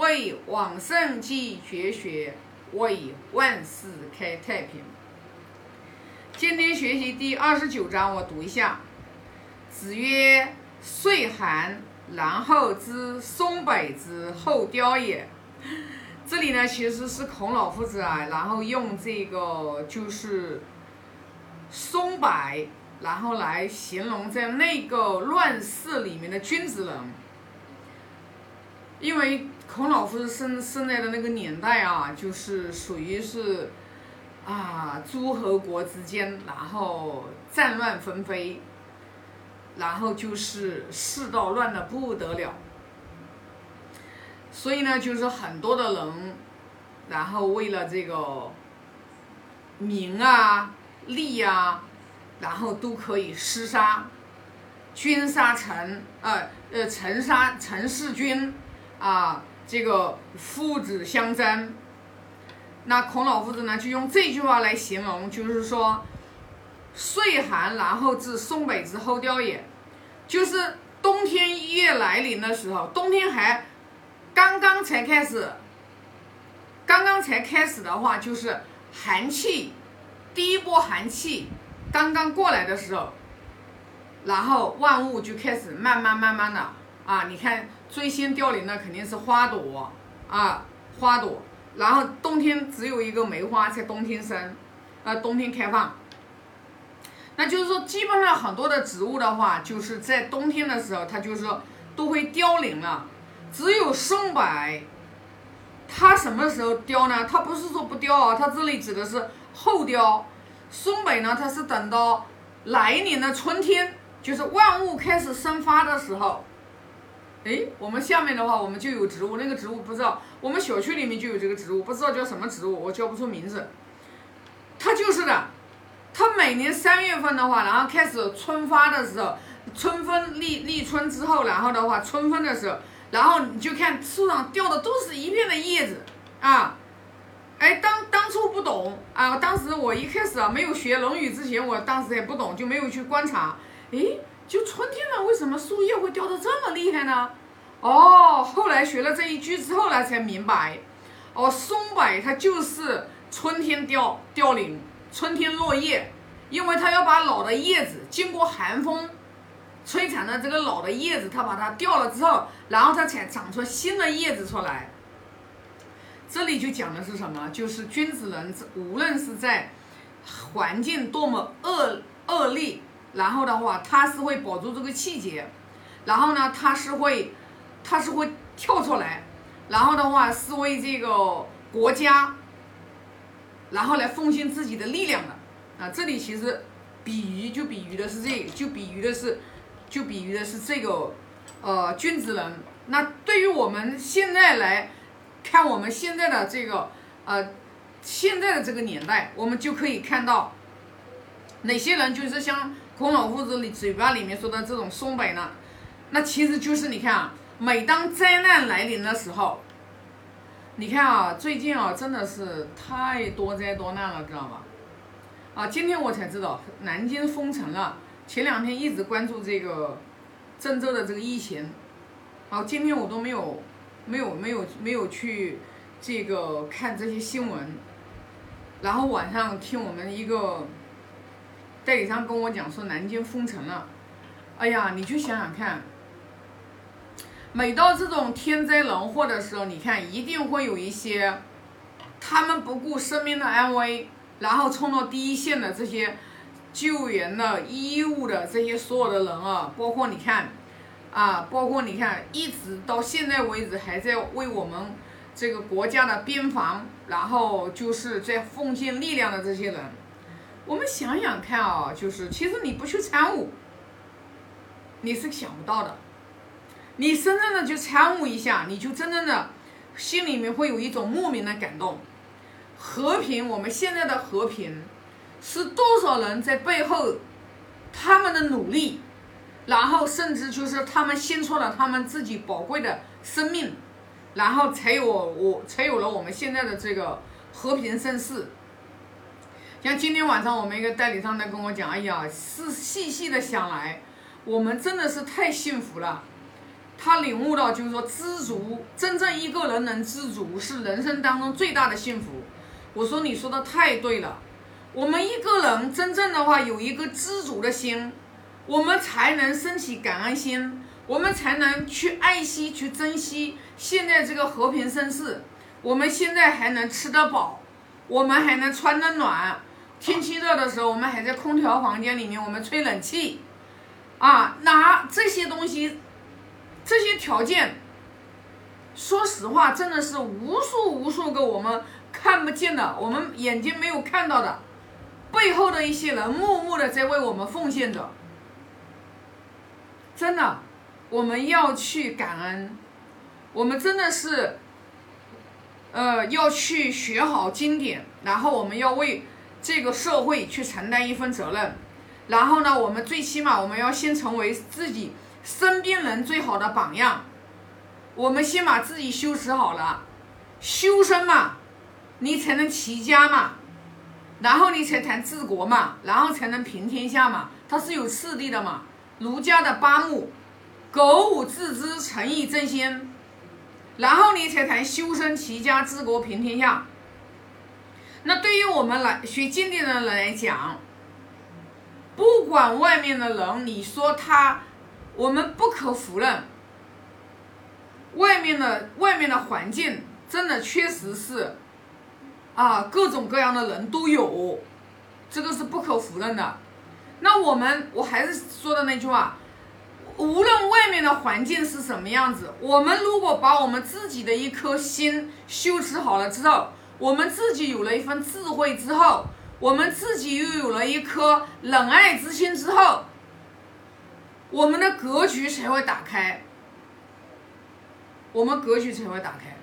为往圣继绝学，为万世开太平。今天学习第二十九章，我读一下。子曰：“岁寒，然后知松柏之后凋也。”这里呢，其实是孔老夫子啊，然后用这个就是松柏，然后来形容在那个乱世里面的君子人。因为孔老夫子生生在的那个年代啊，就是属于是啊诸侯国之间，然后战乱纷飞，然后就是世道乱的不得了。所以呢，就是很多的人，然后为了这个名啊、利啊，然后都可以厮杀，君杀臣，呃呃，臣杀臣弑君。啊，这个父子相争，那孔老夫子呢就用这句话来形容，就是说，岁寒然后至松柏之后凋也，就是冬天一夜来临的时候，冬天还刚刚才开始，刚刚才开始的话，就是寒气，第一波寒气刚刚过来的时候，然后万物就开始慢慢慢慢的啊，你看。最先凋零的肯定是花朵啊，花朵。然后冬天只有一个梅花在冬天生，啊，冬天开放。那就是说，基本上很多的植物的话，就是在冬天的时候，它就是说都会凋零了。只有松柏，它什么时候凋呢？它不是说不凋啊，它这里指的是后凋。松柏呢，它是等到来年的春天，就是万物开始生发的时候。哎，我们下面的话，我们就有植物，那个植物不知道，我们小区里面就有这个植物，不知道叫什么植物，我叫不出名字。它就是的，它每年三月份的话，然后开始春发的时候，春分立立春之后，然后的话春分的时候，然后你就看树上掉的都是一片的叶子啊。哎，当当初不懂啊，当时我一开始啊没有学《论语》之前，我当时也不懂，就没有去观察。哎。就春天了，为什么掉的这么厉害呢？哦，后来学了这一句之后呢，才明白，哦，松柏它就是春天凋凋零，春天落叶，因为它要把老的叶子经过寒风摧残的这个老的叶子，它把它掉了之后，然后它才长出新的叶子出来。这里就讲的是什么？就是君子人，无论是在环境多么恶恶劣。然后的话，它是会保住这个气节，然后呢，它是会，它是会跳出来，然后的话是为这个国家，然后来奉献自己的力量的啊。这里其实比喻就比喻的是这，就比喻的是，就比喻的是这个呃君子人。那对于我们现在来看，我们现在的这个呃现在的这个年代，我们就可以看到哪些人就是像。孔老夫子里嘴巴里面说的这种松柏呢，那其实就是你看啊，每当灾难来临的时候，你看啊，最近啊真的是太多灾多难了，知道吧？啊，今天我才知道南京封城了，前两天一直关注这个郑州的这个疫情，好，今天我都没有没有没有没有去这个看这些新闻，然后晚上听我们一个。代理商跟我讲说南京封城了，哎呀，你去想想看，每到这种天灾人祸的时候，你看一定会有一些，他们不顾生命的安危，然后冲到第一线的这些救援的医务的这些所有的人啊，包括你看，啊，包括你看，一直到现在为止还在为我们这个国家的边防，然后就是在奉献力量的这些人。我们想想看啊，就是其实你不去参悟，你是想不到的。你真正的去参悟一下，你就真正的心里面会有一种莫名的感动。和平，我们现在的和平，是多少人在背后他们的努力，然后甚至就是他们献出了他们自己宝贵的生命，然后才有我才有了我们现在的这个和平盛世。像今天晚上我们一个代理商在跟我讲，哎呀，是细细的想来，我们真的是太幸福了。他领悟到就是说知足，真正一个人能知足是人生当中最大的幸福。我说你说的太对了，我们一个人真正的话有一个知足的心，我们才能升起感恩心，我们才能去爱惜、去珍惜现在这个和平盛世。我们现在还能吃得饱，我们还能穿得暖。天气热的时候，我们还在空调房间里面，我们吹冷气，啊，拿这些东西，这些条件，说实话，真的是无数无数个我们看不见的，我们眼睛没有看到的，背后的一些人默默的在为我们奉献着。真的，我们要去感恩，我们真的是，呃，要去学好经典，然后我们要为。这个社会去承担一份责任，然后呢，我们最起码我们要先成为自己身边人最好的榜样。我们先把自己修持好了，修身嘛，你才能齐家嘛，然后你才谈治国嘛，然后才能平天下嘛，它是有次第的嘛。儒家的八目，苟武致知，诚意正先，然后你才谈修身齐家治国平天下。那对于我们来学经典的人来讲，不管外面的人，你说他，我们不可否认，外面的外面的环境真的确实是，啊，各种各样的人都有，这个是不可否认的。那我们我还是说的那句话，无论外面的环境是什么样子，我们如果把我们自己的一颗心修持好了之后。我们自己有了一份智慧之后，我们自己又有了一颗仁爱之心之后，我们的格局才会打开，我们格局才会打开，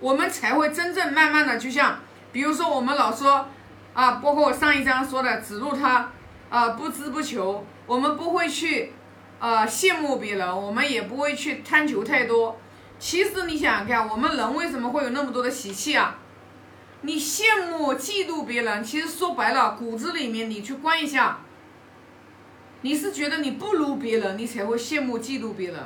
我们才会真正慢慢的，就像比如说我们老说啊，包括我上一章说的，子路他啊不知不求，我们不会去啊羡慕别人，我们也不会去贪求太多。其实你想想看，我们人为什么会有那么多的习气啊？你羡慕、嫉妒别人，其实说白了，骨子里面你去观一下，你是觉得你不如别人，你才会羡慕、嫉妒别人。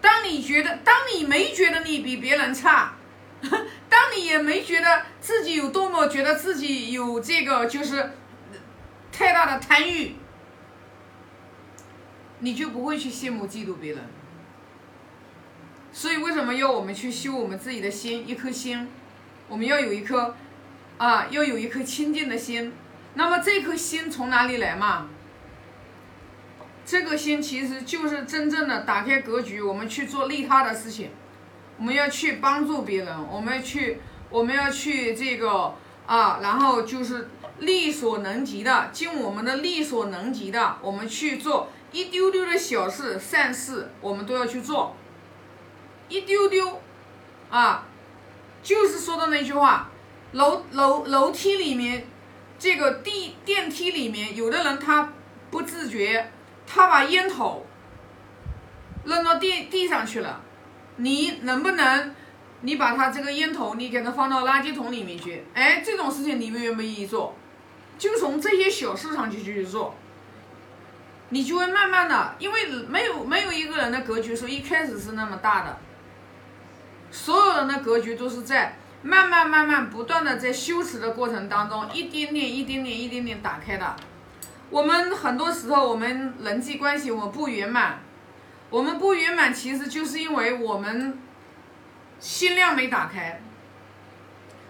当你觉得，当你没觉得你比别人差，当你也没觉得自己有多么觉得自己有这个就是太大的贪欲，你就不会去羡慕、嫉妒别人。所以，为什么要我们去修我们自己的心？一颗心，我们要有一颗，啊，要有一颗清净的心。那么，这颗心从哪里来嘛？这个心其实就是真正的打开格局，我们去做利他的事情，我们要去帮助别人，我们要去，我们要去这个啊，然后就是力所能及的，尽我们的力所能及的，我们去做一丢丢的小事、善事，我们都要去做。一丢丢，啊，就是说的那句话，楼楼楼梯里面，这个地电梯里面，有的人他不自觉，他把烟头扔到地地上去了，你能不能，你把他这个烟头，你给他放到垃圾桶里面去？哎，这种事情你们愿不愿意做？就从这些小事上去去做，你就会慢慢的，因为没有没有一个人的格局说一开始是那么大的。所有人的格局都是在慢慢、慢慢、不断的在修持的过程当中，一点点、一点点、一点点打开的。我们很多时候，我们人际关系我们不圆满，我们不圆满，其实就是因为我们心量没打开。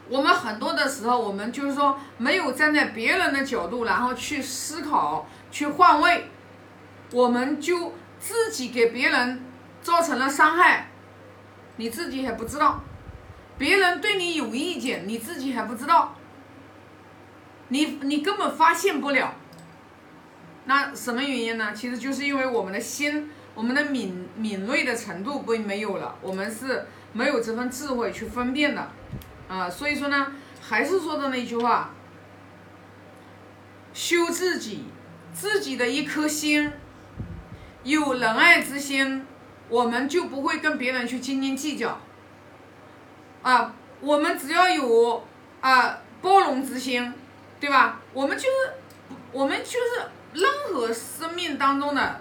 我们很多的时候，我们就是说没有站在别人的角度，然后去思考、去换位，我们就自己给别人造成了伤害。你自己还不知道，别人对你有意见，你自己还不知道，你你根本发现不了。那什么原因呢？其实就是因为我们的心，我们的敏敏锐的程度不没有了，我们是没有这份智慧去分辨的，啊，所以说呢，还是说的那句话，修自己，自己的一颗心，有仁爱之心。我们就不会跟别人去斤斤计较，啊，我们只要有啊包容之心，对吧？我们就是，我们就是任何生命当中的，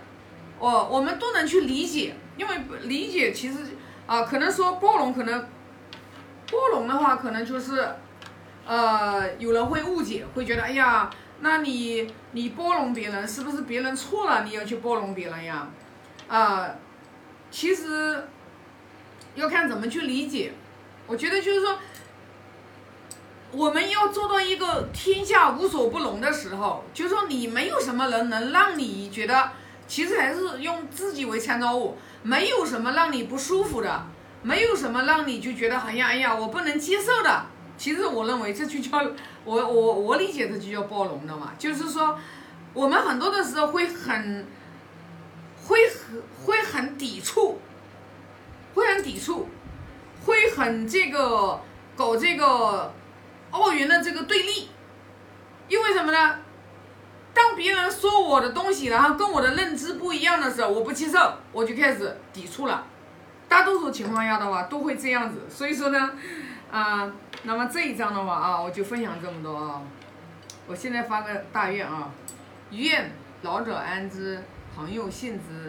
我我们都能去理解，因为理解其实啊，可能说包容，可能包容的话，可能就是呃，有人会误解，会觉得哎呀，那你你包容别人，是不是别人错了，你要去包容别人呀？啊，其实要看怎么去理解。我觉得就是说。我们要做到一个天下无所不容的时候，就是说你没有什么人能让你觉得，其实还是用自己为参照物，没有什么让你不舒服的，没有什么让你就觉得好像哎呀我不能接受的。其实我认为这就叫我我我理解的就叫包容的嘛，就是说我们很多的时候会很会很会很抵触，会很抵触，会很这个搞这个。奥运的这个对立，因为什么呢？当别人说我的东西，然后跟我的认知不一样的时候，我不接受，我就开始抵触了。大多数情况下的话，都会这样子。所以说呢，啊，那么这一章的话啊，我就分享这么多啊。我现在发个大愿啊，愿老者安之，朋友信之。